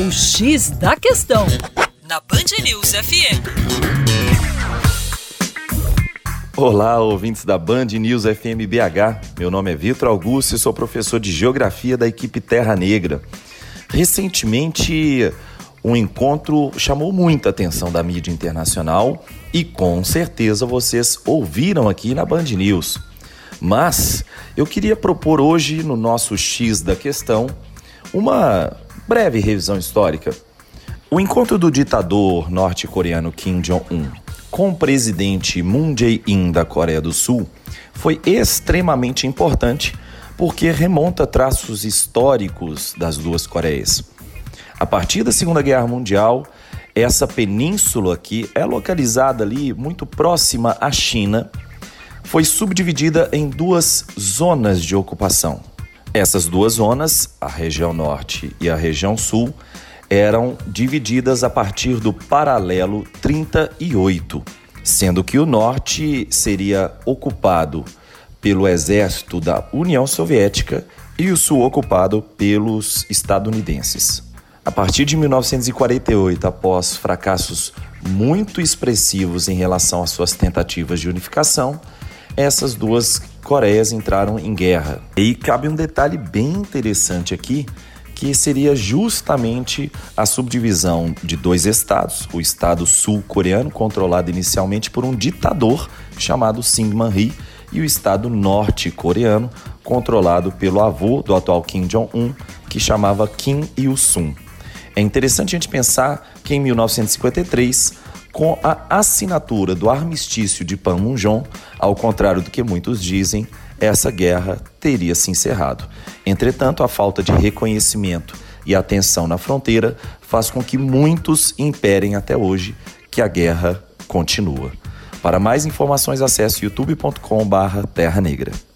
O X da Questão, na Band News FM. Olá, ouvintes da Band News FM BH. Meu nome é Vitor Augusto e sou professor de Geografia da equipe Terra Negra. Recentemente, um encontro chamou muita atenção da mídia internacional e com certeza vocês ouviram aqui na Band News. Mas eu queria propor hoje, no nosso X da questão, uma breve revisão histórica. O encontro do ditador norte-coreano Kim Jong-un com o presidente Moon Jae-in da Coreia do Sul foi extremamente importante porque remonta traços históricos das duas Coreias. A partir da Segunda Guerra Mundial, essa península aqui é localizada ali muito próxima à China, foi subdividida em duas zonas de ocupação. Essas duas zonas, a região norte e a região sul, eram divididas a partir do paralelo 38, sendo que o norte seria ocupado pelo exército da União Soviética e o sul ocupado pelos estadunidenses. A partir de 1948, após fracassos muito expressivos em relação às suas tentativas de unificação, essas duas Coreias entraram em guerra. E cabe um detalhe bem interessante aqui, que seria justamente a subdivisão de dois estados, o estado sul-coreano, controlado inicialmente por um ditador chamado Syngman Rhee, e o estado norte-coreano, controlado pelo avô do atual Kim Jong-un, que chamava Kim Il-sung. É interessante a gente pensar que em 1953, com a assinatura do armistício de Panmunjom, ao contrário do que muitos dizem, essa guerra teria se encerrado. Entretanto, a falta de reconhecimento e atenção na fronteira faz com que muitos imperem até hoje que a guerra continua. Para mais informações, acesse youtube.com/terra negra.